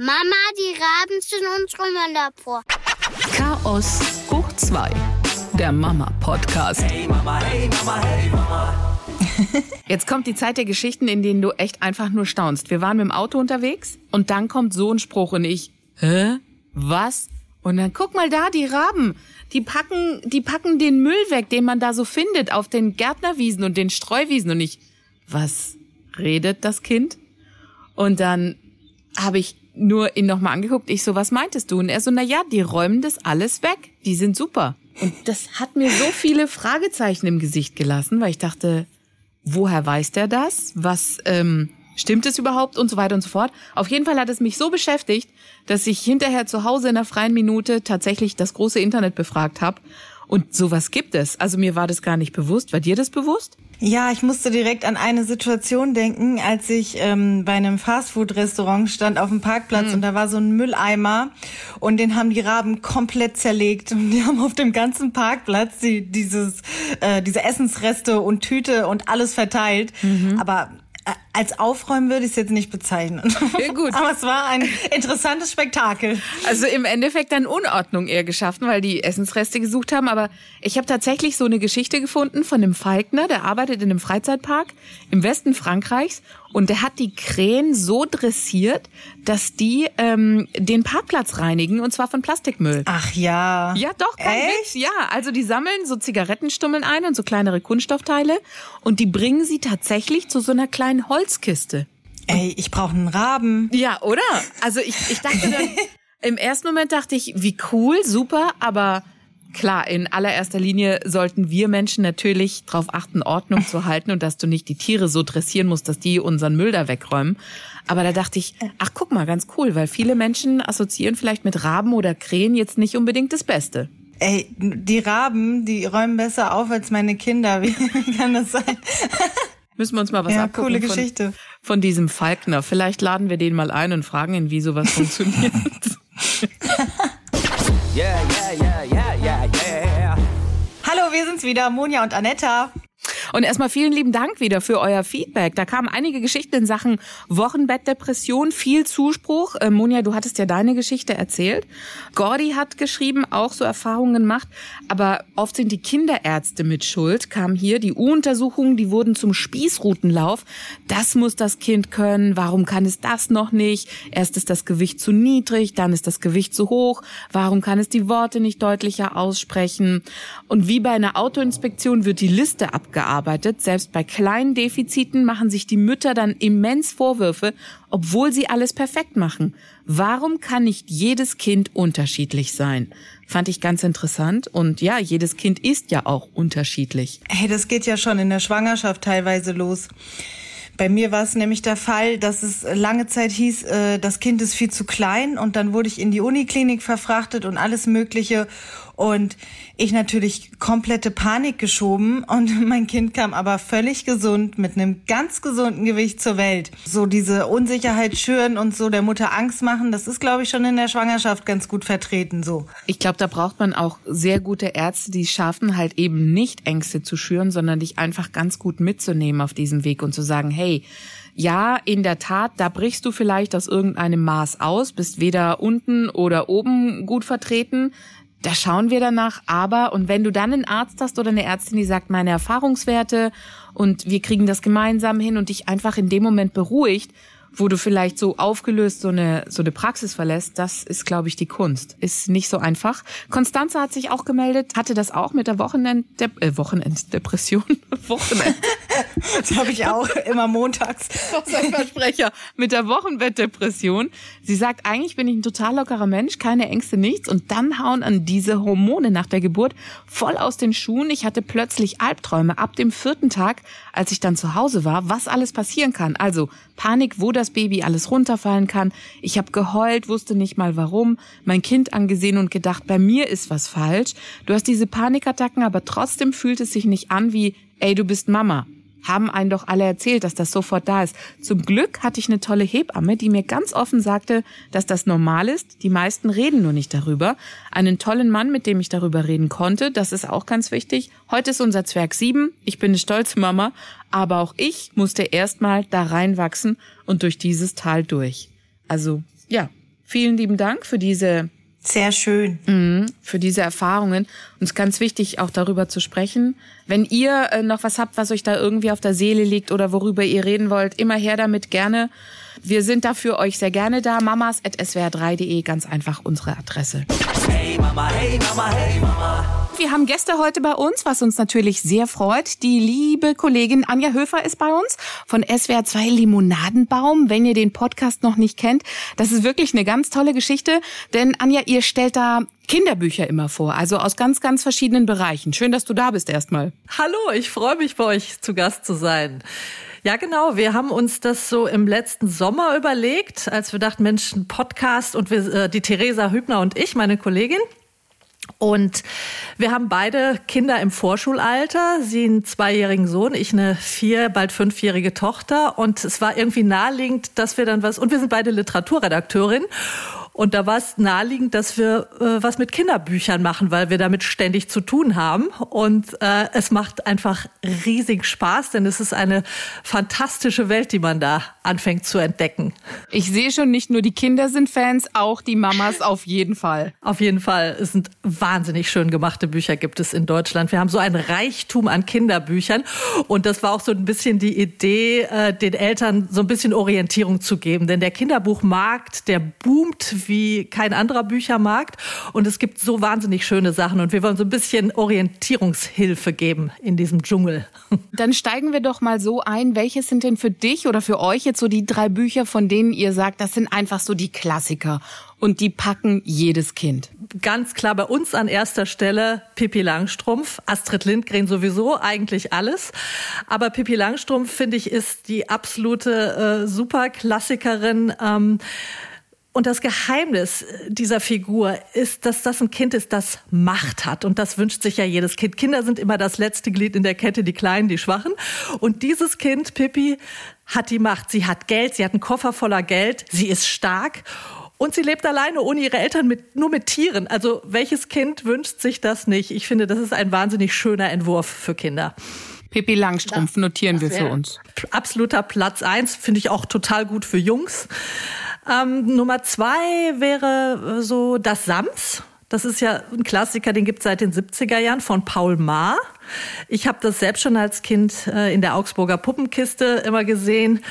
Mama, die Raben sind unsere Müllabfuhr. Chaos hoch 2. Der Mama-Podcast. Hey Mama, hey Mama, hey Mama. Jetzt kommt die Zeit der Geschichten, in denen du echt einfach nur staunst. Wir waren mit dem Auto unterwegs und dann kommt so ein Spruch und ich, hä? Was? Und dann guck mal da, die Raben. Die packen, die packen den Müll weg, den man da so findet, auf den Gärtnerwiesen und den Streuwiesen. Und ich, was redet das Kind? Und dann habe ich nur ihn nochmal angeguckt. Ich so, was meintest du? Und er so, na ja, die räumen das alles weg. Die sind super. Und das hat mir so viele Fragezeichen im Gesicht gelassen, weil ich dachte, woher weiß der das? Was ähm, stimmt es überhaupt und so weiter und so fort. Auf jeden Fall hat es mich so beschäftigt, dass ich hinterher zu Hause in der freien Minute tatsächlich das große Internet befragt habe. Und sowas gibt es. Also mir war das gar nicht bewusst. War dir das bewusst? Ja, ich musste direkt an eine Situation denken, als ich ähm, bei einem Fastfood-Restaurant stand auf dem Parkplatz und da war so ein Mülleimer und den haben die Raben komplett zerlegt und die haben auf dem ganzen Parkplatz die, dieses, äh, diese Essensreste und Tüte und alles verteilt. Aber äh, als Aufräumen würde ich es jetzt nicht bezeichnen. Ja, gut. Aber es war ein interessantes Spektakel. Also im Endeffekt dann Unordnung eher geschaffen, weil die Essensreste gesucht haben. Aber ich habe tatsächlich so eine Geschichte gefunden von einem Falkner, der arbeitet in einem Freizeitpark im Westen Frankreichs und der hat die Krähen so dressiert, dass die ähm, den Parkplatz reinigen und zwar von Plastikmüll. Ach ja. Ja, doch, kein Echt? Witz. Ja, also die sammeln so Zigarettenstummeln ein und so kleinere Kunststoffteile und die bringen sie tatsächlich zu so einer kleinen Holzkiste. Ey, ich brauche einen Raben. Ja, oder? Also ich, ich dachte dann, im ersten Moment dachte ich, wie cool, super, aber klar, in allererster Linie sollten wir Menschen natürlich darauf achten, Ordnung zu halten und dass du nicht die Tiere so dressieren musst, dass die unseren Müll da wegräumen. Aber da dachte ich, ach guck mal, ganz cool, weil viele Menschen assoziieren vielleicht mit Raben oder Krähen jetzt nicht unbedingt das Beste. Ey, die Raben, die räumen besser auf als meine Kinder. Wie kann das sein? Müssen wir uns mal was Ja, abgucken coole von, Geschichte. von diesem Falkner. Vielleicht laden wir den mal ein und fragen ihn, wie sowas funktioniert. Yeah, yeah, yeah, yeah, yeah, yeah. Hallo, wir sind's wieder, Monja und Anetta. Und erstmal vielen lieben Dank wieder für euer Feedback. Da kamen einige Geschichten in Sachen Wochenbettdepression, viel Zuspruch. Äh, Monja, du hattest ja deine Geschichte erzählt. Gordy hat geschrieben, auch so Erfahrungen gemacht. Aber oft sind die Kinderärzte mit Schuld. Kam hier die U-Untersuchungen, die wurden zum Spießrutenlauf. Das muss das Kind können. Warum kann es das noch nicht? Erst ist das Gewicht zu niedrig, dann ist das Gewicht zu hoch. Warum kann es die Worte nicht deutlicher aussprechen? Und wie bei einer Autoinspektion wird die Liste abgearbeitet. Selbst bei kleinen Defiziten machen sich die Mütter dann immens Vorwürfe, obwohl sie alles perfekt machen. Warum kann nicht jedes Kind unterschiedlich sein? Fand ich ganz interessant. Und ja, jedes Kind ist ja auch unterschiedlich. Hey, das geht ja schon in der Schwangerschaft teilweise los. Bei mir war es nämlich der Fall, dass es lange Zeit hieß, äh, das Kind ist viel zu klein und dann wurde ich in die Uniklinik verfrachtet und alles Mögliche und ich natürlich komplette Panik geschoben und mein Kind kam aber völlig gesund mit einem ganz gesunden Gewicht zur Welt. So diese Unsicherheit schüren und so der Mutter Angst machen, das ist glaube ich schon in der Schwangerschaft ganz gut vertreten so. Ich glaube, da braucht man auch sehr gute Ärzte, die schaffen halt eben nicht Ängste zu schüren, sondern dich einfach ganz gut mitzunehmen auf diesem Weg und zu sagen, hey, ja, in der Tat, da brichst du vielleicht aus irgendeinem Maß aus, bist weder unten oder oben gut vertreten. Da schauen wir danach, aber und wenn du dann einen Arzt hast oder eine Ärztin, die sagt, meine Erfahrungswerte und wir kriegen das gemeinsam hin und dich einfach in dem Moment beruhigt, wo du vielleicht so aufgelöst so eine so eine Praxis verlässt, das ist glaube ich die Kunst. Ist nicht so einfach. Konstanze hat sich auch gemeldet, hatte das auch mit der Wochenend äh, Wochenenddepression, Wochenend Das habe ich auch immer montags. was ein Versprecher mit der Wochenbettdepression. Sie sagt, eigentlich bin ich ein total lockerer Mensch, keine Ängste, nichts. Und dann hauen an diese Hormone nach der Geburt voll aus den Schuhen. Ich hatte plötzlich Albträume ab dem vierten Tag, als ich dann zu Hause war, was alles passieren kann. Also Panik, wo das Baby alles runterfallen kann. Ich habe geheult, wusste nicht mal warum, mein Kind angesehen und gedacht, bei mir ist was falsch. Du hast diese Panikattacken, aber trotzdem fühlt es sich nicht an wie, ey, du bist Mama haben einen doch alle erzählt, dass das sofort da ist. Zum Glück hatte ich eine tolle Hebamme, die mir ganz offen sagte, dass das normal ist. Die meisten reden nur nicht darüber. Einen tollen Mann, mit dem ich darüber reden konnte, das ist auch ganz wichtig. Heute ist unser Zwerg sieben. Ich bin eine stolze Mama, aber auch ich musste erstmal da reinwachsen und durch dieses Tal durch. Also, ja, Vielen lieben Dank für diese Sehr schön. Mhm, für diese Erfahrungen. Uns ganz wichtig, auch darüber zu sprechen. Wenn ihr äh, noch was habt, was euch da irgendwie auf der Seele liegt oder worüber ihr reden wollt, immer her damit gerne. Wir sind da für euch sehr gerne da. mamas.swr3.de, ganz einfach unsere Adresse. Hey Mama, hey Mama, hey Mama. Wir haben Gäste heute bei uns, was uns natürlich sehr freut. Die liebe Kollegin Anja Höfer ist bei uns von SWR 2 Limonadenbaum. Wenn ihr den Podcast noch nicht kennt, das ist wirklich eine ganz tolle Geschichte, denn Anja, ihr stellt da Kinderbücher immer vor, also aus ganz, ganz verschiedenen Bereichen. Schön, dass du da bist erstmal. Hallo, ich freue mich, bei euch zu Gast zu sein. Ja, genau. Wir haben uns das so im letzten Sommer überlegt, als wir dachten, Mensch, Podcast und wir, äh, die Theresa Hübner und ich, meine Kollegin. Und wir haben beide Kinder im Vorschulalter, sie einen zweijährigen Sohn, ich eine vier, bald fünfjährige Tochter. Und es war irgendwie naheliegend, dass wir dann was, und wir sind beide Literaturredakteurin. Und da war es naheliegend, dass wir äh, was mit Kinderbüchern machen, weil wir damit ständig zu tun haben. Und äh, es macht einfach riesig Spaß, denn es ist eine fantastische Welt, die man da anfängt zu entdecken. Ich sehe schon, nicht nur die Kinder sind Fans, auch die Mamas auf jeden Fall. Auf jeden Fall. Es sind wahnsinnig schön gemachte Bücher gibt es in Deutschland. Wir haben so ein Reichtum an Kinderbüchern. Und das war auch so ein bisschen die Idee, äh, den Eltern so ein bisschen Orientierung zu geben. Denn der Kinderbuchmarkt, der boomt wie kein anderer Büchermarkt. Und es gibt so wahnsinnig schöne Sachen. Und wir wollen so ein bisschen Orientierungshilfe geben in diesem Dschungel. Dann steigen wir doch mal so ein. Welches sind denn für dich oder für euch jetzt so die drei Bücher, von denen ihr sagt, das sind einfach so die Klassiker und die packen jedes Kind? Ganz klar bei uns an erster Stelle Pippi Langstrumpf, Astrid Lindgren sowieso, eigentlich alles. Aber Pippi Langstrumpf, finde ich, ist die absolute äh, Superklassikerin. Ähm, und das Geheimnis dieser Figur ist, dass das ein Kind ist, das Macht hat. Und das wünscht sich ja jedes Kind. Kinder sind immer das letzte Glied in der Kette, die Kleinen, die Schwachen. Und dieses Kind, Pippi, hat die Macht. Sie hat Geld, sie hat einen Koffer voller Geld, sie ist stark. Und sie lebt alleine ohne ihre Eltern mit, nur mit Tieren. Also welches Kind wünscht sich das nicht? Ich finde, das ist ein wahnsinnig schöner Entwurf für Kinder. Pippi Langstrumpf notieren wir für uns. Absoluter Platz eins finde ich auch total gut für Jungs. Ähm, Nummer zwei wäre äh, so das Sams. Das ist ja ein Klassiker, den gibt es seit den 70er Jahren von Paul Maar. Ich habe das selbst schon als Kind äh, in der Augsburger Puppenkiste immer gesehen.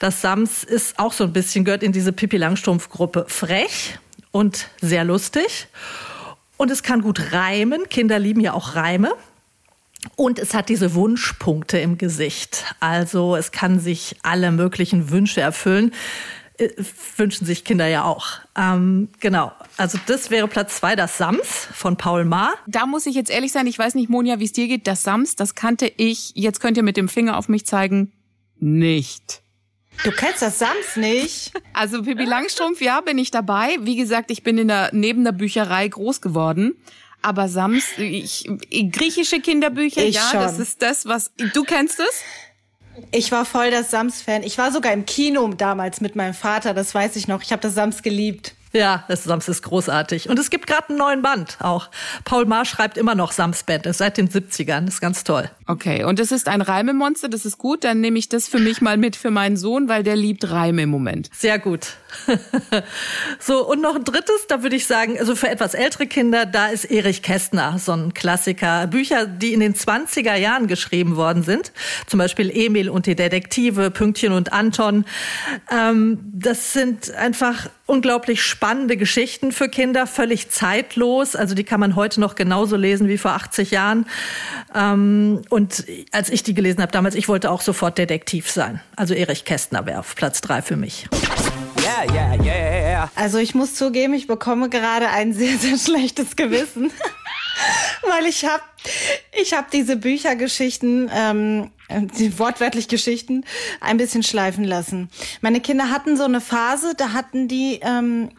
Das Sams ist auch so ein bisschen, gehört in diese Pippi Langstrumpf-Gruppe frech und sehr lustig. Und es kann gut reimen. Kinder lieben ja auch Reime. Und es hat diese Wunschpunkte im Gesicht. Also es kann sich alle möglichen Wünsche erfüllen. Äh, wünschen sich Kinder ja auch. Ähm, genau. Also das wäre Platz zwei, das Sams von Paul Maar. Da muss ich jetzt ehrlich sein, ich weiß nicht, Monja, wie es dir geht. Das Sams, das kannte ich, jetzt könnt ihr mit dem Finger auf mich zeigen, nicht. Du kennst das Sams nicht? Also Pippi Langstrumpf, ja, bin ich dabei. Wie gesagt, ich bin in der, neben der Bücherei groß geworden. Aber Sams, ich, griechische Kinderbücher, Ich ja, schon. das ist das, was, du kennst es? Ich war voll das Sams-Fan. Ich war sogar im Kino damals mit meinem Vater, das weiß ich noch. Ich habe das Sams geliebt. Ja, das Sams ist großartig. Und es gibt gerade einen neuen Band auch. Paul Maar schreibt immer noch Sams-Band, ist seit den 70ern. Das ist ganz toll. Okay, und es ist ein Reimemonster, das ist gut. Dann nehme ich das für mich mal mit für meinen Sohn, weil der liebt Reime im Moment. Sehr gut. so, und noch ein drittes, da würde ich sagen, also für etwas ältere Kinder, da ist Erich Kästner, so ein Klassiker. Bücher, die in den 20er Jahren geschrieben worden sind. Zum Beispiel Emil und die Detektive, Pünktchen und Anton. Ähm, das sind einfach unglaublich spannende Geschichten für Kinder, völlig zeitlos. Also die kann man heute noch genauso lesen wie vor 80 Jahren. Ähm, und als ich die gelesen habe damals, ich wollte auch sofort Detektiv sein. Also Erich Kästner wäre auf Platz drei für mich. Yeah, yeah, yeah. Also ich muss zugeben, ich bekomme gerade ein sehr, sehr schlechtes Gewissen. Weil ich habe ich hab diese Büchergeschichten, ähm, die wortwörtlich Geschichten, ein bisschen schleifen lassen. Meine Kinder hatten so eine Phase, da hatten die, ähm,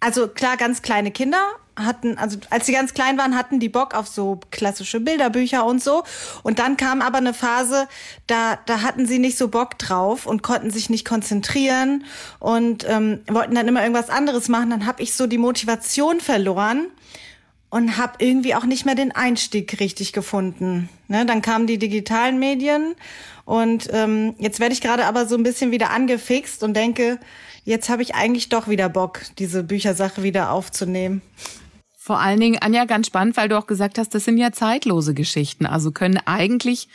also klar, ganz kleine Kinder hatten, also als sie ganz klein waren, hatten die Bock auf so klassische Bilderbücher und so. Und dann kam aber eine Phase, da, da hatten sie nicht so Bock drauf und konnten sich nicht konzentrieren und ähm, wollten dann immer irgendwas anderes machen. Dann habe ich so die Motivation verloren. Und habe irgendwie auch nicht mehr den Einstieg richtig gefunden. Ne, dann kamen die digitalen Medien und ähm, jetzt werde ich gerade aber so ein bisschen wieder angefixt und denke, jetzt habe ich eigentlich doch wieder Bock, diese Büchersache wieder aufzunehmen. Vor allen Dingen, Anja, ganz spannend, weil du auch gesagt hast, das sind ja zeitlose Geschichten. Also können eigentlich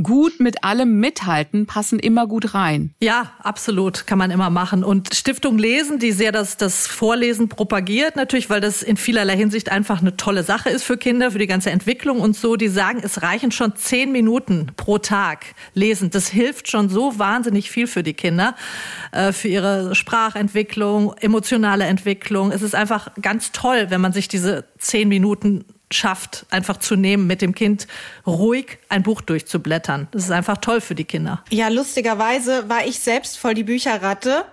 gut mit allem mithalten, passen immer gut rein. Ja, absolut, kann man immer machen. Und Stiftung Lesen, die sehr das, das Vorlesen propagiert, natürlich, weil das in vielerlei Hinsicht einfach eine tolle Sache ist für Kinder, für die ganze Entwicklung und so, die sagen, es reichen schon zehn Minuten pro Tag lesen. Das hilft schon so wahnsinnig viel für die Kinder, äh, für ihre Sprachentwicklung, emotionale Entwicklung. Es ist einfach ganz toll, wenn man sich diese zehn Minuten schafft, einfach zu nehmen, mit dem Kind ruhig ein Buch durchzublättern. Das ist einfach toll für die Kinder. Ja, lustigerweise war ich selbst voll die Bücherratte.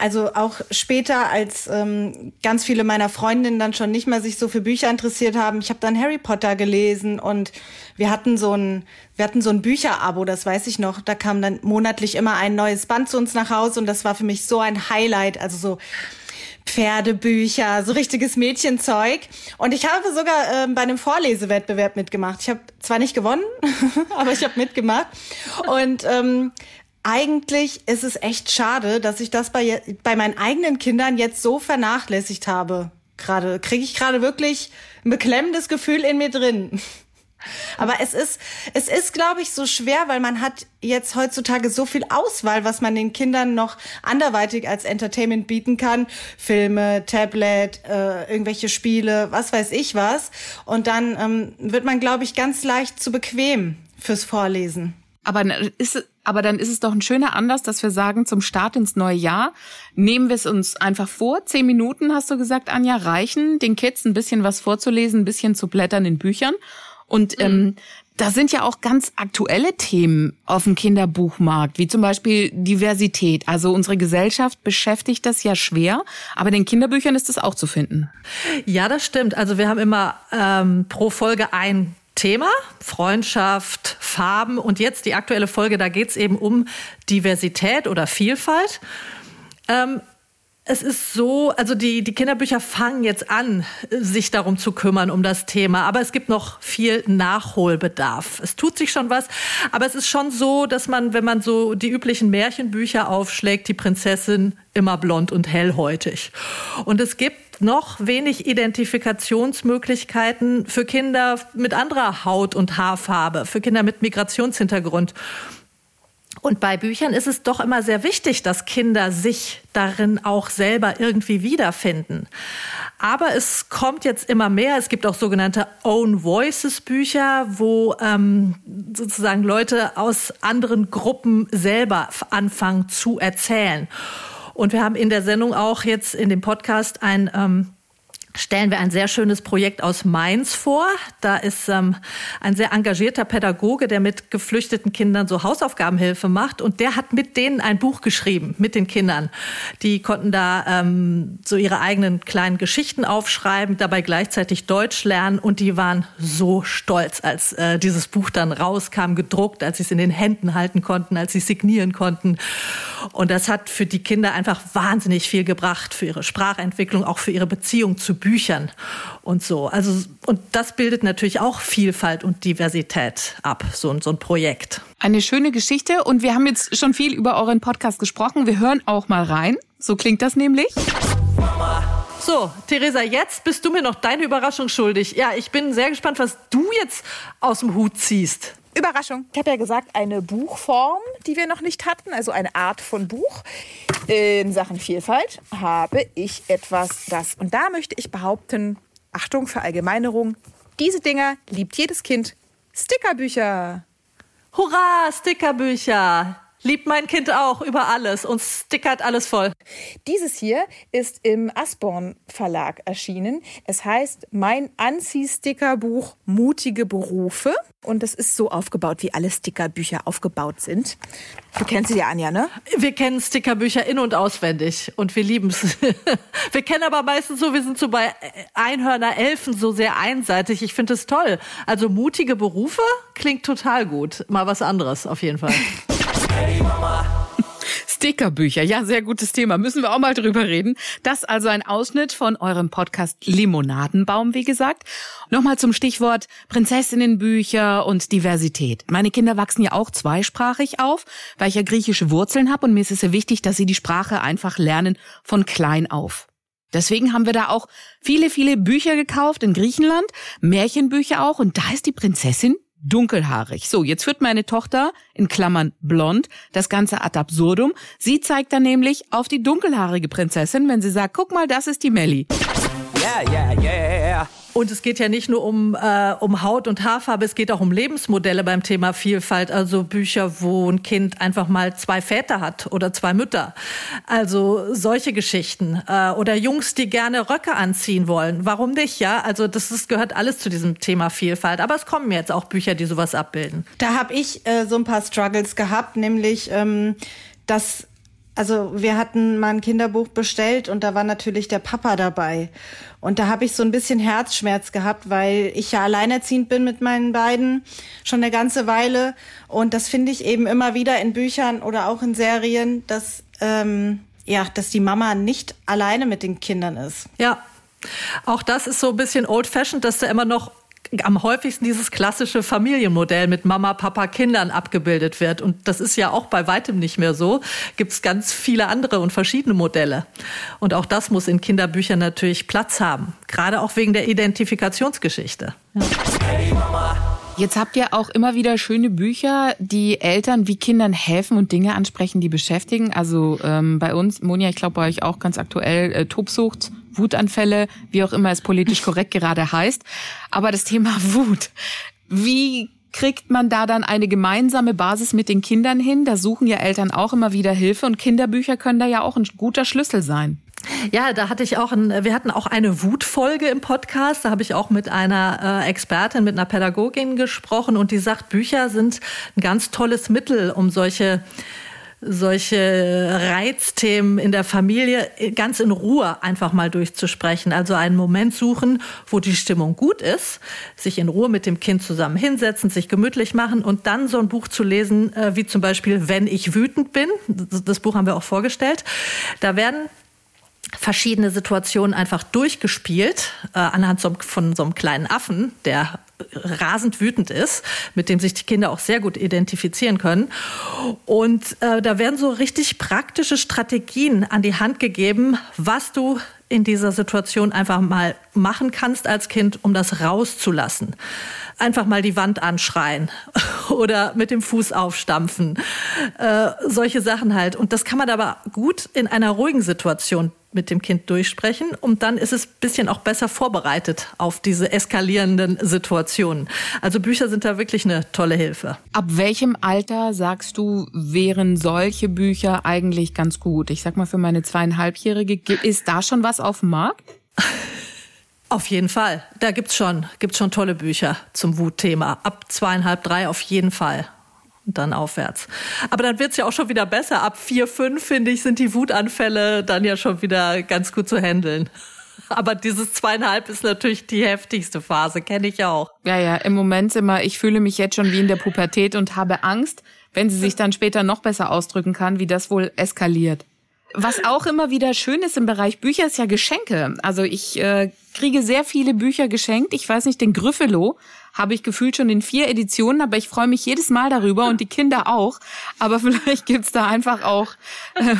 Also auch später, als ähm, ganz viele meiner Freundinnen dann schon nicht mehr sich so für Bücher interessiert haben. Ich habe dann Harry Potter gelesen und wir hatten so ein, wir hatten so ein Bücherabo, das weiß ich noch. Da kam dann monatlich immer ein neues Band zu uns nach Hause und das war für mich so ein Highlight. Also so Pferdebücher, so richtiges Mädchenzeug. Und ich habe sogar äh, bei einem Vorlesewettbewerb mitgemacht. Ich habe zwar nicht gewonnen, aber ich habe mitgemacht. Und ähm, eigentlich ist es echt schade, dass ich das bei, bei meinen eigenen Kindern jetzt so vernachlässigt habe. Gerade kriege ich gerade wirklich ein beklemmendes Gefühl in mir drin. Aber es ist, es ist, glaube ich, so schwer, weil man hat jetzt heutzutage so viel Auswahl, was man den Kindern noch anderweitig als Entertainment bieten kann. Filme, Tablet, äh, irgendwelche Spiele, was weiß ich was. Und dann ähm, wird man, glaube ich, ganz leicht zu bequem fürs Vorlesen. Aber ist, aber dann ist es doch ein schöner Anlass, dass wir sagen, zum Start ins neue Jahr nehmen wir es uns einfach vor. Zehn Minuten, hast du gesagt, Anja, reichen, den Kids ein bisschen was vorzulesen, ein bisschen zu blättern in Büchern. Und mhm. ähm, da sind ja auch ganz aktuelle Themen auf dem Kinderbuchmarkt, wie zum Beispiel Diversität. Also unsere Gesellschaft beschäftigt das ja schwer, aber in Kinderbüchern ist das auch zu finden. Ja, das stimmt. Also wir haben immer ähm, pro Folge ein Thema, Freundschaft, Farben und jetzt die aktuelle Folge, da geht's eben um Diversität oder Vielfalt. Ähm, es ist so, also die, die Kinderbücher fangen jetzt an, sich darum zu kümmern, um das Thema. Aber es gibt noch viel Nachholbedarf. Es tut sich schon was. Aber es ist schon so, dass man, wenn man so die üblichen Märchenbücher aufschlägt, die Prinzessin immer blond und hellhäutig. Und es gibt noch wenig Identifikationsmöglichkeiten für Kinder mit anderer Haut- und Haarfarbe, für Kinder mit Migrationshintergrund. Und bei Büchern ist es doch immer sehr wichtig, dass Kinder sich darin auch selber irgendwie wiederfinden. Aber es kommt jetzt immer mehr. Es gibt auch sogenannte Own Voices Bücher, wo ähm, sozusagen Leute aus anderen Gruppen selber anfangen zu erzählen. Und wir haben in der Sendung auch jetzt in dem Podcast ein ähm, stellen wir ein sehr schönes Projekt aus Mainz vor. Da ist ähm, ein sehr engagierter Pädagoge, der mit geflüchteten Kindern so Hausaufgabenhilfe macht. Und der hat mit denen ein Buch geschrieben, mit den Kindern. Die konnten da ähm, so ihre eigenen kleinen Geschichten aufschreiben, dabei gleichzeitig Deutsch lernen. Und die waren so stolz, als äh, dieses Buch dann rauskam, gedruckt, als sie es in den Händen halten konnten, als sie signieren konnten. Und das hat für die Kinder einfach wahnsinnig viel gebracht, für ihre Sprachentwicklung, auch für ihre Beziehung zu Büchern und so. Also, und das bildet natürlich auch Vielfalt und Diversität ab, so, so ein Projekt. Eine schöne Geschichte und wir haben jetzt schon viel über euren Podcast gesprochen. Wir hören auch mal rein. So klingt das nämlich. So, Theresa, jetzt bist du mir noch deine Überraschung schuldig. Ja, ich bin sehr gespannt, was du jetzt aus dem Hut ziehst. Überraschung. Ich habe ja gesagt, eine Buchform, die wir noch nicht hatten, also eine Art von Buch. In Sachen Vielfalt habe ich etwas, das, und da möchte ich behaupten, Achtung, Verallgemeinerung, diese Dinger liebt jedes Kind. Stickerbücher. Hurra, Stickerbücher. Liebt mein Kind auch über alles und stickert alles voll. Dieses hier ist im Asborn Verlag erschienen. Es heißt Mein Anziehstickerbuch Mutige Berufe. Und das ist so aufgebaut, wie alle Stickerbücher aufgebaut sind. Du kennst sie ja, Anja, ne? Wir kennen Stickerbücher in- und auswendig und wir lieben es. wir kennen aber meistens so, wir sind so bei Einhörner, Elfen so sehr einseitig. Ich finde es toll. Also mutige Berufe klingt total gut. Mal was anderes auf jeden Fall. Stickerbücher, ja, sehr gutes Thema. Müssen wir auch mal drüber reden. Das also ein Ausschnitt von eurem Podcast Limonadenbaum, wie gesagt. Nochmal zum Stichwort Prinzessinnenbücher und Diversität. Meine Kinder wachsen ja auch zweisprachig auf, weil ich ja griechische Wurzeln habe und mir ist es sehr wichtig, dass sie die Sprache einfach lernen von klein auf. Deswegen haben wir da auch viele, viele Bücher gekauft in Griechenland, Märchenbücher auch, und da ist die Prinzessin dunkelhaarig. So, jetzt führt meine Tochter, in Klammern blond, das Ganze ad absurdum. Sie zeigt dann nämlich auf die dunkelhaarige Prinzessin, wenn sie sagt, guck mal, das ist die Melli. Yeah, yeah, yeah. Und es geht ja nicht nur um, äh, um Haut und Haarfarbe, es geht auch um Lebensmodelle beim Thema Vielfalt. Also Bücher, wo ein Kind einfach mal zwei Väter hat oder zwei Mütter. Also solche Geschichten. Äh, oder Jungs, die gerne Röcke anziehen wollen. Warum nicht, ja? Also das ist, gehört alles zu diesem Thema Vielfalt. Aber es kommen jetzt auch Bücher, die sowas abbilden. Da habe ich äh, so ein paar Struggles gehabt, nämlich ähm, dass also wir hatten mal ein Kinderbuch bestellt und da war natürlich der Papa dabei. Und da habe ich so ein bisschen Herzschmerz gehabt, weil ich ja alleinerziehend bin mit meinen beiden schon eine ganze Weile. Und das finde ich eben immer wieder in Büchern oder auch in Serien, dass, ähm, ja, dass die Mama nicht alleine mit den Kindern ist. Ja, auch das ist so ein bisschen old-fashioned, dass da immer noch am häufigsten dieses klassische Familienmodell mit Mama, Papa, Kindern abgebildet wird. Und das ist ja auch bei weitem nicht mehr so. Gibt es ganz viele andere und verschiedene Modelle. Und auch das muss in Kinderbüchern natürlich Platz haben. Gerade auch wegen der Identifikationsgeschichte. Ja. Jetzt habt ihr auch immer wieder schöne Bücher, die Eltern wie Kindern helfen und Dinge ansprechen, die beschäftigen. Also ähm, bei uns, Monja, ich glaube bei euch auch ganz aktuell, äh, Tobsucht, Wutanfälle, wie auch immer es politisch korrekt gerade heißt. Aber das Thema Wut, wie kriegt man da dann eine gemeinsame Basis mit den Kindern hin? Da suchen ja Eltern auch immer wieder Hilfe und Kinderbücher können da ja auch ein guter Schlüssel sein. Ja, da hatte ich auch ein, wir hatten auch eine Wutfolge im Podcast. Da habe ich auch mit einer äh, Expertin, mit einer Pädagogin gesprochen und die sagt, Bücher sind ein ganz tolles Mittel, um solche solche Reizthemen in der Familie ganz in Ruhe einfach mal durchzusprechen. Also einen Moment suchen, wo die Stimmung gut ist, sich in Ruhe mit dem Kind zusammen hinsetzen, sich gemütlich machen und dann so ein Buch zu lesen, äh, wie zum Beispiel Wenn ich wütend bin. Das Buch haben wir auch vorgestellt. Da werden verschiedene Situationen einfach durchgespielt, äh, anhand so, von so einem kleinen Affen, der rasend wütend ist, mit dem sich die Kinder auch sehr gut identifizieren können. Und äh, da werden so richtig praktische Strategien an die Hand gegeben, was du in dieser Situation einfach mal machen kannst als Kind, um das rauszulassen. Einfach mal die Wand anschreien oder mit dem Fuß aufstampfen. Äh, solche Sachen halt. Und das kann man aber gut in einer ruhigen Situation mit dem Kind durchsprechen und dann ist es ein bisschen auch besser vorbereitet auf diese eskalierenden Situationen. Also Bücher sind da wirklich eine tolle Hilfe. Ab welchem Alter sagst du, wären solche Bücher eigentlich ganz gut? Ich sag mal, für meine zweieinhalbjährige, ist da schon was auf dem Markt? Auf jeden Fall. Da gibt's schon, gibt's schon tolle Bücher zum Wutthema. Ab zweieinhalb, drei auf jeden Fall dann aufwärts. Aber dann wird's ja auch schon wieder besser. Ab vier, fünf, finde ich, sind die Wutanfälle dann ja schon wieder ganz gut zu handeln. Aber dieses zweieinhalb ist natürlich die heftigste Phase, kenne ich auch. Ja, ja, im Moment immer, ich fühle mich jetzt schon wie in der Pubertät und habe Angst, wenn sie sich dann später noch besser ausdrücken kann, wie das wohl eskaliert. Was auch immer wieder schön ist im Bereich Bücher, ist ja Geschenke. Also ich äh, kriege sehr viele Bücher geschenkt. Ich weiß nicht, den Gryffalo habe ich gefühlt schon in vier Editionen, aber ich freue mich jedes Mal darüber und die Kinder auch. Aber vielleicht gibt's da einfach auch äh,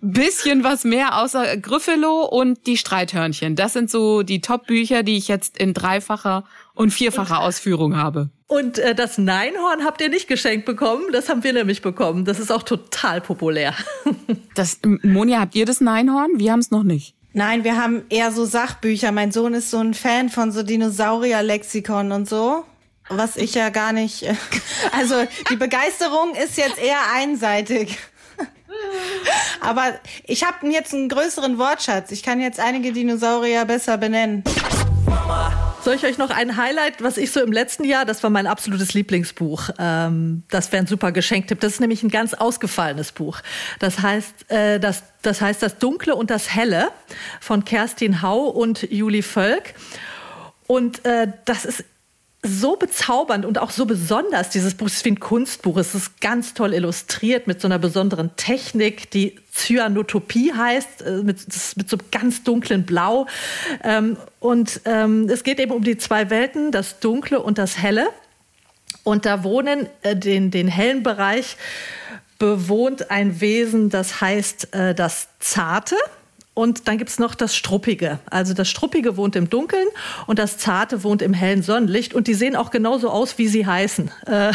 bisschen was mehr außer Gryffalo und die Streithörnchen. Das sind so die Top-Bücher, die ich jetzt in dreifacher und vierfacher Ausführung habe. Und äh, das Neinhorn habt ihr nicht geschenkt bekommen, das haben wir nämlich bekommen. Das ist auch total populär. Das Monja, habt ihr das Neinhorn? Wir haben es noch nicht. Nein, wir haben eher so Sachbücher. Mein Sohn ist so ein Fan von so Dinosaurier-Lexikon und so. Was ich ja gar nicht. Also die Begeisterung ist jetzt eher einseitig. Aber ich habe jetzt einen größeren Wortschatz. Ich kann jetzt einige Dinosaurier besser benennen. Soll ich euch noch ein Highlight, was ich so im letzten Jahr, das war mein absolutes Lieblingsbuch. Ähm, das wäre ein super Geschenktipp. Das ist nämlich ein ganz ausgefallenes Buch. Das heißt, äh, das, das heißt Das Dunkle und das Helle von Kerstin Hau und Julie Völk. Und äh, das ist so bezaubernd und auch so besonders. Dieses Buch ist wie ein Kunstbuch. Es ist ganz toll illustriert mit so einer besonderen Technik, die Cyanotopie heißt, äh, mit, mit so ganz dunklen Blau. Ähm, und ähm, es geht eben um die zwei Welten, das Dunkle und das Helle. Und da wohnen äh, den, den hellen Bereich bewohnt ein Wesen, das heißt äh, das Zarte. Und dann gibt es noch das Struppige. Also das Struppige wohnt im Dunkeln und das Zarte wohnt im hellen Sonnenlicht. Und die sehen auch genauso aus, wie sie heißen. Äh,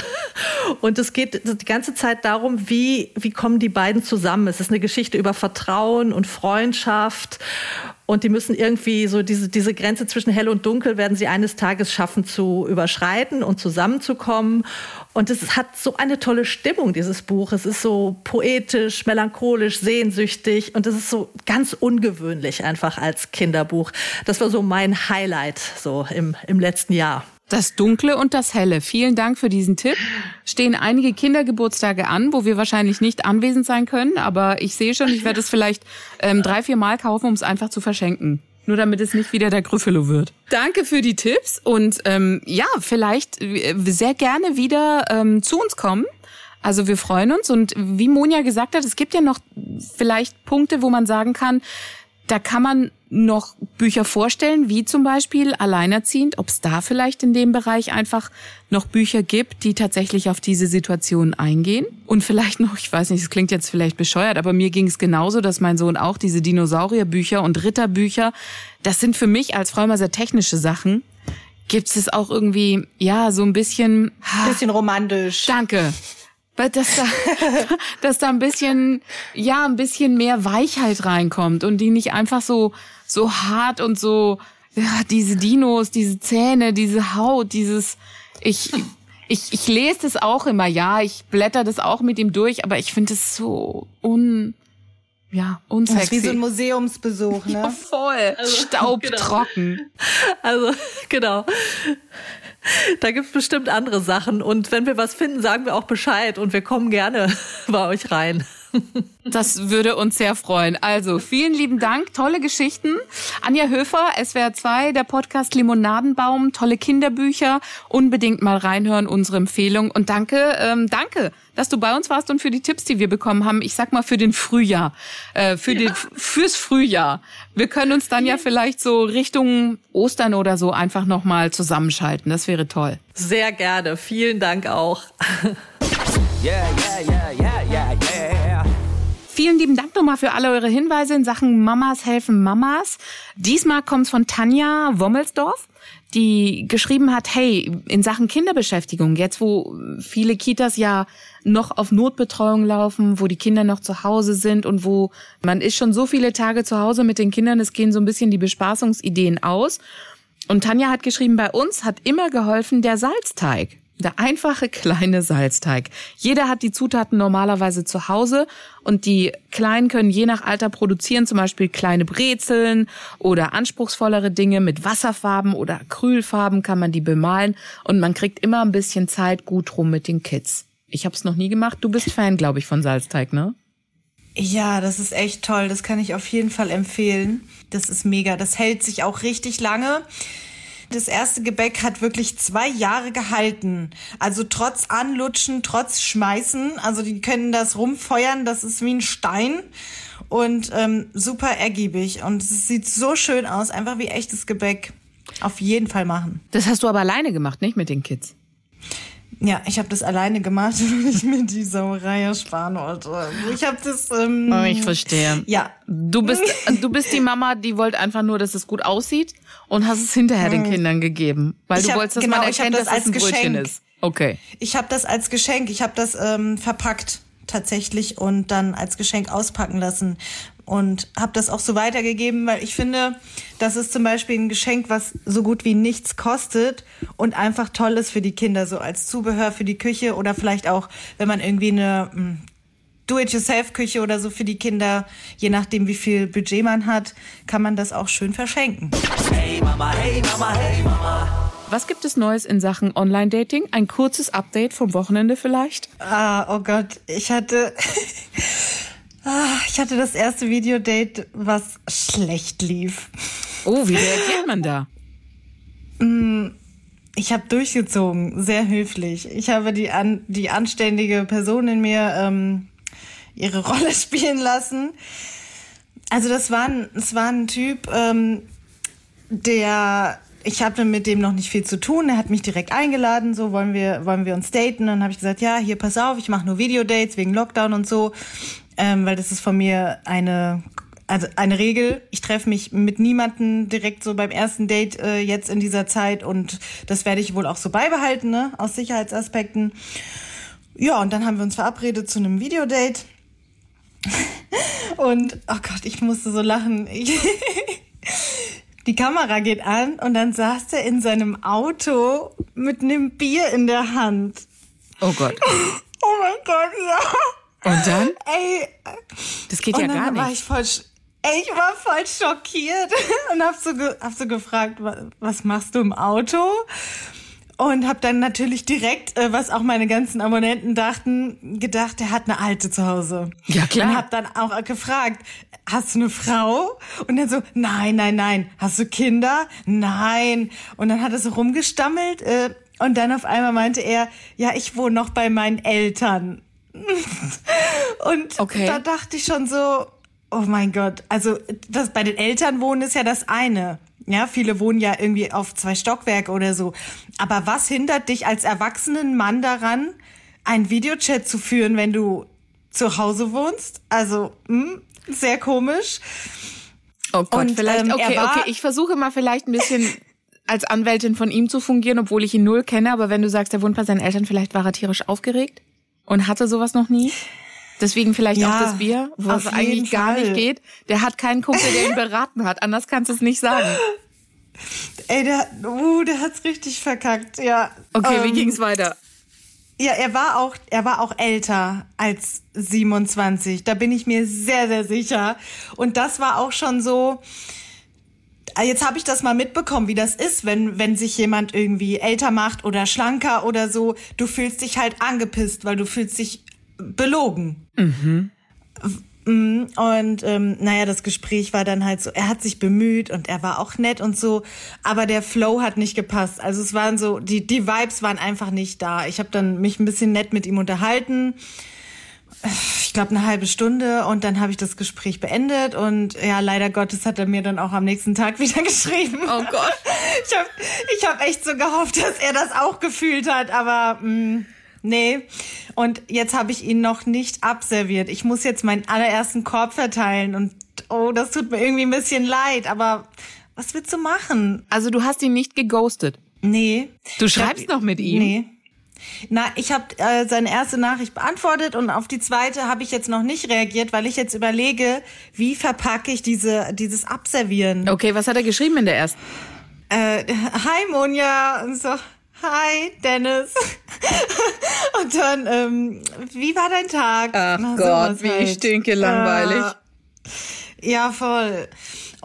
und es geht die ganze Zeit darum, wie, wie kommen die beiden zusammen. Es ist eine Geschichte über Vertrauen und Freundschaft. Und die müssen irgendwie so diese, diese Grenze zwischen hell und dunkel werden sie eines Tages schaffen zu überschreiten und zusammenzukommen. Und es hat so eine tolle Stimmung, dieses Buch. Es ist so poetisch, melancholisch, sehnsüchtig und es ist so ganz ungewöhnlich einfach als Kinderbuch. Das war so mein Highlight so im, im letzten Jahr. Das Dunkle und das Helle. Vielen Dank für diesen Tipp. Stehen einige Kindergeburtstage an, wo wir wahrscheinlich nicht anwesend sein können, aber ich sehe schon, ich werde es vielleicht ähm, drei, vier Mal kaufen, um es einfach zu verschenken. Nur damit es nicht wieder der Gryffalo wird. Danke für die Tipps und ähm, ja, vielleicht äh, sehr gerne wieder ähm, zu uns kommen. Also wir freuen uns und wie Monja gesagt hat, es gibt ja noch vielleicht Punkte, wo man sagen kann, da kann man noch Bücher vorstellen, wie zum Beispiel Alleinerziehend, ob es da vielleicht in dem Bereich einfach noch Bücher gibt, die tatsächlich auf diese Situation eingehen. Und vielleicht noch, ich weiß nicht, es klingt jetzt vielleicht bescheuert, aber mir ging es genauso, dass mein Sohn auch diese Dinosaurierbücher und Ritterbücher, das sind für mich als Frau immer sehr technische Sachen. Gibt es auch irgendwie, ja, so ein bisschen... Bisschen romantisch. Danke dass da, dass da ein bisschen, ja, ein bisschen mehr Weichheit reinkommt und die nicht einfach so, so hart und so, ja, diese Dinos, diese Zähne, diese Haut, dieses, ich, ich, ich lese das auch immer, ja, ich blätter das auch mit ihm durch, aber ich finde es so un, ja, unsexy. Das ist wie so ein Museumsbesuch, ne? Ja, voll. Also, Staubtrocken. Genau. Also, genau. Da gibt's bestimmt andere Sachen. Und wenn wir was finden, sagen wir auch Bescheid und wir kommen gerne bei euch rein. Das würde uns sehr freuen. Also, vielen lieben Dank. Tolle Geschichten. Anja Höfer, SWR 2, der Podcast Limonadenbaum, tolle Kinderbücher. Unbedingt mal reinhören, unsere Empfehlung. Und danke, ähm, danke, dass du bei uns warst und für die Tipps, die wir bekommen haben. Ich sag mal für den Frühjahr, äh, für ja. den, fürs Frühjahr. Wir können uns dann ja vielleicht so Richtung Ostern oder so einfach nochmal zusammenschalten. Das wäre toll. Sehr gerne. Vielen Dank auch. Yeah, yeah, yeah, yeah, yeah, yeah. Vielen lieben Dank nochmal für alle eure Hinweise in Sachen Mamas helfen Mamas. Diesmal kommt's von Tanja Wommelsdorf, die geschrieben hat, hey, in Sachen Kinderbeschäftigung, jetzt wo viele Kitas ja noch auf Notbetreuung laufen, wo die Kinder noch zu Hause sind und wo man ist schon so viele Tage zu Hause mit den Kindern, es gehen so ein bisschen die Bespaßungsideen aus. Und Tanja hat geschrieben, bei uns hat immer geholfen der Salzteig. Der einfache kleine Salzteig. Jeder hat die Zutaten normalerweise zu Hause und die Kleinen können je nach Alter produzieren, zum Beispiel kleine Brezeln oder anspruchsvollere Dinge mit Wasserfarben oder Acrylfarben kann man die bemalen und man kriegt immer ein bisschen Zeit gut rum mit den Kids. Ich habe es noch nie gemacht. Du bist Fan, glaube ich, von Salzteig, ne? Ja, das ist echt toll. Das kann ich auf jeden Fall empfehlen. Das ist mega. Das hält sich auch richtig lange. Das erste Gebäck hat wirklich zwei Jahre gehalten. Also trotz Anlutschen, trotz Schmeißen. Also die können das rumfeuern, das ist wie ein Stein. Und ähm, super ergiebig. Und es sieht so schön aus, einfach wie echtes Gebäck. Auf jeden Fall machen. Das hast du aber alleine gemacht, nicht mit den Kids? Ja, ich habe das alleine gemacht, weil ich mir die Sauerei ersparen wollte. Ich habe das. Ähm, oh, ich verstehe. Ja. Du bist, du bist die Mama, die wollte einfach nur, dass es gut aussieht und hast es hinterher den hm. Kindern gegeben, weil ich du hab, wolltest, dass genau, man erkennt, das dass es ein Geschenk. Brötchen ist. Okay. Ich habe das als Geschenk. Ich habe das ähm, verpackt tatsächlich und dann als Geschenk auspacken lassen, und habe das auch so weitergegeben, weil ich finde, das ist zum Beispiel ein Geschenk, was so gut wie nichts kostet und einfach toll ist für die Kinder, so als Zubehör für die Küche oder vielleicht auch, wenn man irgendwie eine hm, Do-it-yourself-Küche oder so für die Kinder, je nachdem wie viel Budget man hat, kann man das auch schön verschenken. Hey Mama, hey Mama, hey Mama. Was gibt es Neues in Sachen Online-Dating? Ein kurzes Update vom Wochenende vielleicht? Ah, oh Gott, ich hatte ich hatte das erste Videodate, was schlecht lief. Oh, wie reagiert man da? Mm, ich habe durchgezogen, sehr höflich. Ich habe die, an, die anständige Person in mir ähm, ihre Rolle spielen lassen. Also das war ein, das war ein Typ, ähm, der ich hatte mit dem noch nicht viel zu tun. Er hat mich direkt eingeladen, so wollen wir wollen wir uns daten. Dann habe ich gesagt, ja, hier pass auf, ich mache nur Videodates wegen Lockdown und so, ähm, weil das ist von mir eine also eine Regel. Ich treffe mich mit niemanden direkt so beim ersten Date äh, jetzt in dieser Zeit und das werde ich wohl auch so beibehalten, ne, aus Sicherheitsaspekten. Ja, und dann haben wir uns verabredet zu einem Videodate. Und oh Gott, ich musste so lachen. Die Kamera geht an und dann saß er in seinem Auto mit einem Bier in der Hand. Oh Gott. Oh mein Gott, ja. Und dann? Ey. Das geht und ja dann gar war nicht. ich voll, ey, ich war voll schockiert und hab so, hab so gefragt, wa- was machst du im Auto? Und hab dann natürlich direkt, äh, was auch meine ganzen Abonnenten dachten, gedacht, er hat eine Alte zu Hause. Ja, klar. Und hab dann auch gefragt, hast du eine Frau? Und dann so, nein, nein, nein. Hast du Kinder? Nein. Und dann hat er so rumgestammelt äh, und dann auf einmal meinte er, ja, ich wohne noch bei meinen Eltern. und Okay. da dachte ich schon so, oh mein Gott, also das bei den Eltern wohnen ist ja das eine. Ja, viele wohnen ja irgendwie auf zwei Stockwerke oder so. Aber was hindert dich als erwachsenen Mann daran, einen Videochat zu führen, wenn du zu Hause wohnst? Also, hm, sehr komisch. Oh Gott, Und, vielleicht, ähm, okay, war- okay, ich versuche mal vielleicht ein bisschen als Anwältin von ihm zu fungieren, obwohl ich ihn null kenne, aber wenn du sagst, er wohnt bei seinen Eltern, vielleicht war er tierisch aufgeregt und hatte sowas noch nie. Deswegen vielleicht Ja, auch das Bier, es eigentlich gar Fall. nicht geht. Der hat keinen Kumpel, der ihn beraten hat. Anders kannst du es nicht sagen. Ey, der, uh, der hat's richtig verkackt, ja. Okay, wie Ähm, ging's weiter? Ja, er war auch, er war auch älter als 27. Da bin ich mir sehr, sehr sicher. Und das war auch schon so. Ah, Jetzt habe ich das mal mitbekommen, wie das ist, wenn wenn sich jemand irgendwie älter macht oder schlanker oder so. Du fühlst dich halt angepisst, weil du fühlst dich belogen. Mhm. Und ähm, naja, das Gespräch war dann halt so, er hat sich bemüht und er war auch nett und so, aber der Flow hat nicht gepasst. Also es waren so, die, die Vibes waren einfach nicht da. Ich habe dann mich ein bisschen nett mit ihm unterhalten. Ich glaube eine halbe Stunde und dann habe ich das Gespräch beendet und ja, leider Gottes hat er mir dann auch am nächsten Tag wieder geschrieben. Oh Gott. Ich habe ich hab echt so gehofft, dass er das auch gefühlt hat, aber mh, nee. Und jetzt habe ich ihn noch nicht abserviert. Ich muss jetzt meinen allerersten Korb verteilen und oh, das tut mir irgendwie ein bisschen leid, aber was willst du machen? Also du hast ihn nicht geghostet. Nee. Du schreibst noch mit ihm? Nee. Na, ich habe äh, seine erste Nachricht beantwortet und auf die zweite habe ich jetzt noch nicht reagiert, weil ich jetzt überlege, wie verpacke ich diese dieses Abservieren. Okay, was hat er geschrieben in der ersten? Äh, hi Monja und so. Hi Dennis. und dann, ähm, wie war dein Tag? Ach Na, Gott, wie halt. stinke langweilig. Äh, ja, voll.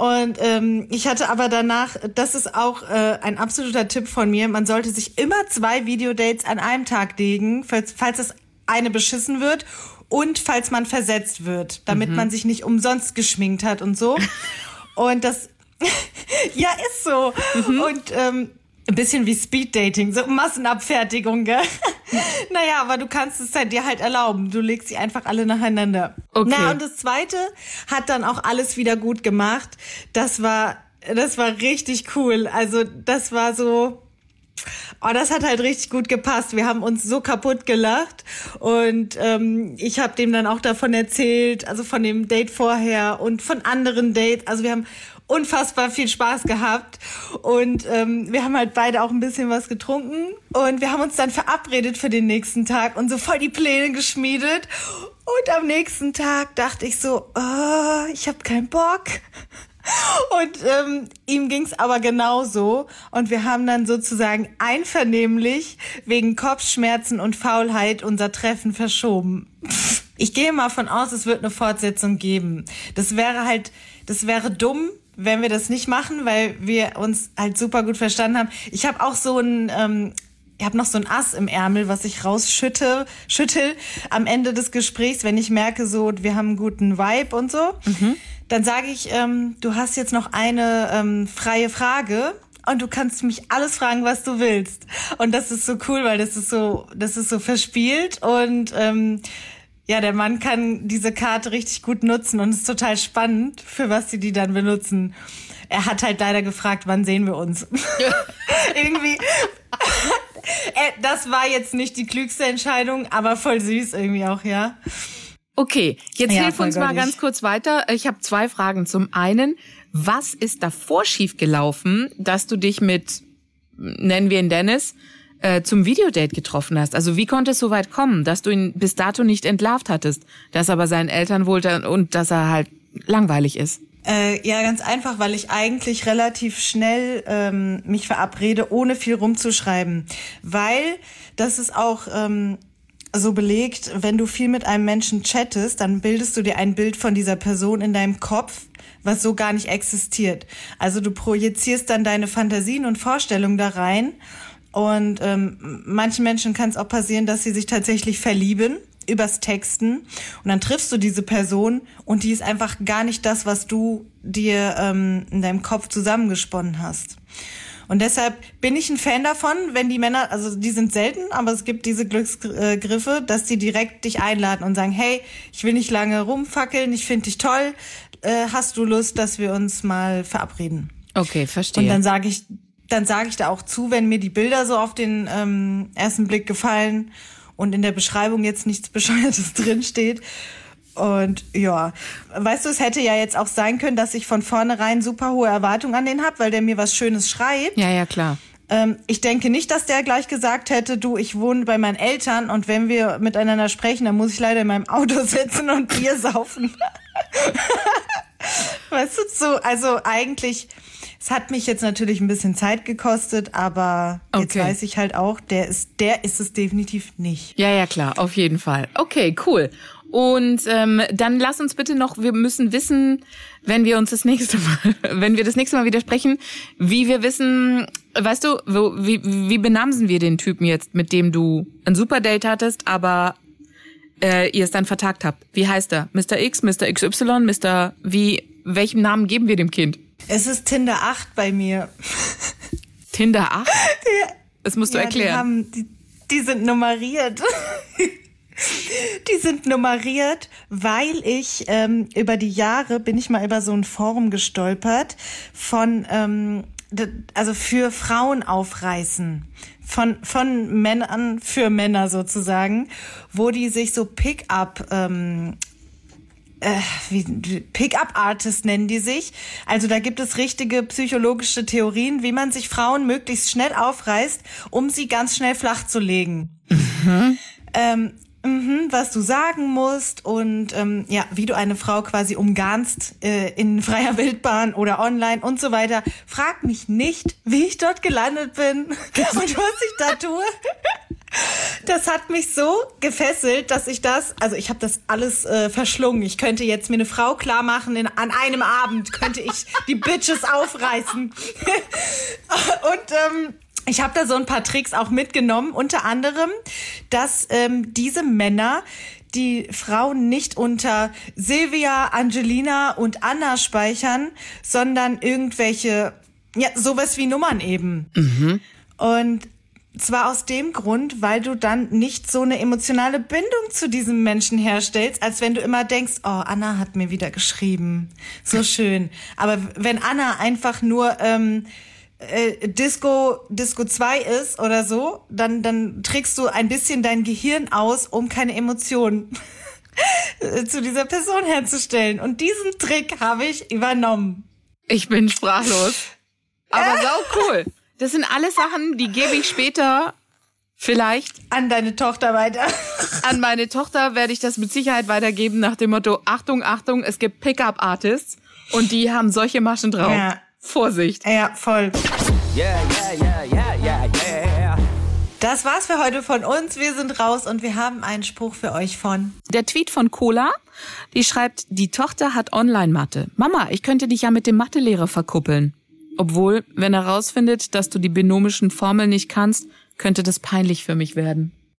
Und ähm, ich hatte aber danach, das ist auch äh, ein absoluter Tipp von mir, man sollte sich immer zwei Videodates an einem Tag legen, falls, falls das eine beschissen wird und falls man versetzt wird, damit man sich nicht umsonst geschminkt hat und so. und das, ja, ist so. Und ähm, ein bisschen wie Speeddating, so Massenabfertigung, gell? naja, aber du kannst es halt dir halt erlauben. Du legst sie einfach alle nacheinander. Okay. Na, und das zweite hat dann auch alles wieder gut gemacht. Das war, das war richtig cool. Also, das war so, Oh, das hat halt richtig gut gepasst. Wir haben uns so kaputt gelacht und ähm, ich habe dem dann auch davon erzählt, also von dem Date vorher und von anderen Dates. Also wir haben unfassbar viel Spaß gehabt und ähm, wir haben halt beide auch ein bisschen was getrunken und wir haben uns dann verabredet für den nächsten Tag und so voll die Pläne geschmiedet. Und am nächsten Tag dachte ich so, oh, ich habe keinen Bock. Und ähm, ihm ging's aber genauso. Und wir haben dann sozusagen einvernehmlich wegen Kopfschmerzen und Faulheit unser Treffen verschoben. Ich gehe mal von aus, es wird eine Fortsetzung geben. Das wäre halt, das wäre dumm, wenn wir das nicht machen, weil wir uns halt super gut verstanden haben. Ich habe auch so ein, ähm, ich habe noch so ein Ass im Ärmel, was ich rausschütte, schüttel am Ende des Gesprächs, wenn ich merke, so wir haben einen guten Vibe und so. Dann sage ich, ähm, du hast jetzt noch eine ähm, freie Frage und du kannst mich alles fragen, was du willst. Und das ist so cool, weil das ist so, das ist so verspielt und ähm, ja, der Mann kann diese Karte richtig gut nutzen und es ist total spannend, für was sie die dann benutzen. Er hat halt leider gefragt, wann sehen wir uns? irgendwie. Äh, das war jetzt nicht die klügste Entscheidung, aber voll süß irgendwie auch, ja. Okay, jetzt Ja, hilf uns mal ganz kurz weiter. Ich habe zwei Fragen. Zum einen, was ist davor schiefgelaufen, dass du dich mit, nennen wir ihn Dennis, äh, zum Videodate getroffen hast? Also wie konnte es so weit kommen, dass du ihn bis dato nicht entlarvt hattest, dass aber seinen Eltern wohl da- und dass er halt langweilig ist? Äh, ja, ganz einfach, weil ich eigentlich relativ schnell ähm, mich verabrede, ohne viel rumzuschreiben. Weil das ist auch ähm, so belegt, wenn du viel mit einem Menschen chattest, dann bildest du dir ein Bild von dieser Person in deinem Kopf, was so gar nicht existiert. Also du projizierst dann deine Fantasien und Vorstellungen da rein. Und ähm, manchen Menschen kann es auch passieren, dass sie sich tatsächlich verlieben übers Texten und dann triffst du diese Person und die ist einfach gar nicht das, was du dir ähm, in deinem Kopf zusammengesponnen hast. Und deshalb bin ich ein Fan davon, wenn die Männer, also die sind selten, aber es gibt diese Glücksgriffe, dass die direkt dich einladen und sagen, hey, ich will nicht lange rumfackeln, ich finde dich toll, äh, hast du Lust, dass wir uns mal verabreden? Okay, verstehe. Und dann sage ich, dann sage ich da auch zu, wenn mir die Bilder so auf den ähm, ersten Blick gefallen und in der Beschreibung jetzt nichts Bescheuertes drinsteht. Und ja, weißt du, es hätte ja jetzt auch sein können, dass ich von vornherein super hohe Erwartungen an den hab, weil der mir was Schönes schreibt. ja, ja, klar. Ähm, ich denke nicht, dass der gleich gesagt hätte, du, ich wohne bei meinen Eltern und wenn wir miteinander sprechen, dann muss ich leider in meinem Auto sitzen und Bier saufen. weißt du, so, also eigentlich, es hat mich jetzt natürlich ein bisschen Zeit gekostet, aber jetzt Okay. weiß ich halt auch, der ist, der ist es definitiv nicht. Ja, ja, klar, auf jeden Fall. Okay, cool. Und ähm, dann lass uns bitte noch, wir müssen wissen, wenn wir uns das nächste Mal, wenn wir das nächste Mal wieder sprechen, wie wir wissen, weißt du, wie, wie benamsen wir den Typen jetzt, mit dem du ein super Date hattest, aber äh, ihr es dann vertagt habt? Wie heißt er? Mr. X, Mr. XY, Mr. Wie, welchen Namen geben wir dem Kind? Es ist Tinder 8 bei mir. Tinder 8? Das musst du Ja, erklären. Die, haben, die, die sind nummeriert. Die sind nummeriert, weil ich ähm, über die Jahre bin ich mal über so ein Forum gestolpert von ähm, also für Frauen aufreißen von von Männern für Männer sozusagen, wo die sich so Pick-up ähm, äh, Pick-up-Artist nennen die sich. Also da gibt es richtige psychologische Theorien, wie man sich Frauen möglichst schnell aufreißt, um sie ganz schnell flach zu legen. Ähm, mhm, was du sagen musst und ähm, ja, wie du eine Frau quasi umgarnst äh, in freier Wildbahn oder online und so weiter. Frag mich nicht, wie ich dort gelandet bin und was ich da tue. Das hat mich so gefesselt, dass ich das, also ich habe das alles äh, verschlungen. Ich könnte jetzt mir eine Frau klar machen, in, an einem Abend könnte ich die Bitches aufreißen. Und ähm, ich habe da so ein paar Tricks auch mitgenommen, unter anderem, dass ähm, diese Männer die Frauen nicht unter Silvia, Angelina und Anna speichern, sondern irgendwelche, ja, sowas wie Nummern eben. Und zwar aus dem Grund, weil du dann nicht so eine emotionale Bindung zu diesem Menschen herstellst, als wenn du immer denkst, oh, Anna hat mir wieder geschrieben. So schön. Aber wenn Anna einfach nur ähm, äh, Disco, Disco 2 ist oder so, dann, dann trägst du ein bisschen dein Gehirn aus, um keine Emotionen äh, zu dieser Person herzustellen. Und diesen Trick habe ich übernommen. Ich bin sprachlos. Aber sau cool. Das sind alles Sachen, die gebe ich später vielleicht An deine Tochter weiter. an meine Tochter, werde ich das mit Sicherheit weitergeben nach dem Motto, Achtung, Achtung, es gibt Pickup-Artists und die haben solche Maschen drauf. Ja. Vorsicht. Ja, voll. Yeah, yeah, yeah, yeah, yeah, yeah. Das war's für heute von uns. Wir sind raus und wir haben einen Spruch für euch von. Der Tweet von Cola, die schreibt, die Tochter hat Online-Mathe. Mama, ich könnte dich ja mit dem Mathelehrer verkuppeln. Obwohl, wenn er rausfindet, dass du die binomischen Formeln nicht kannst, könnte das peinlich für mich werden.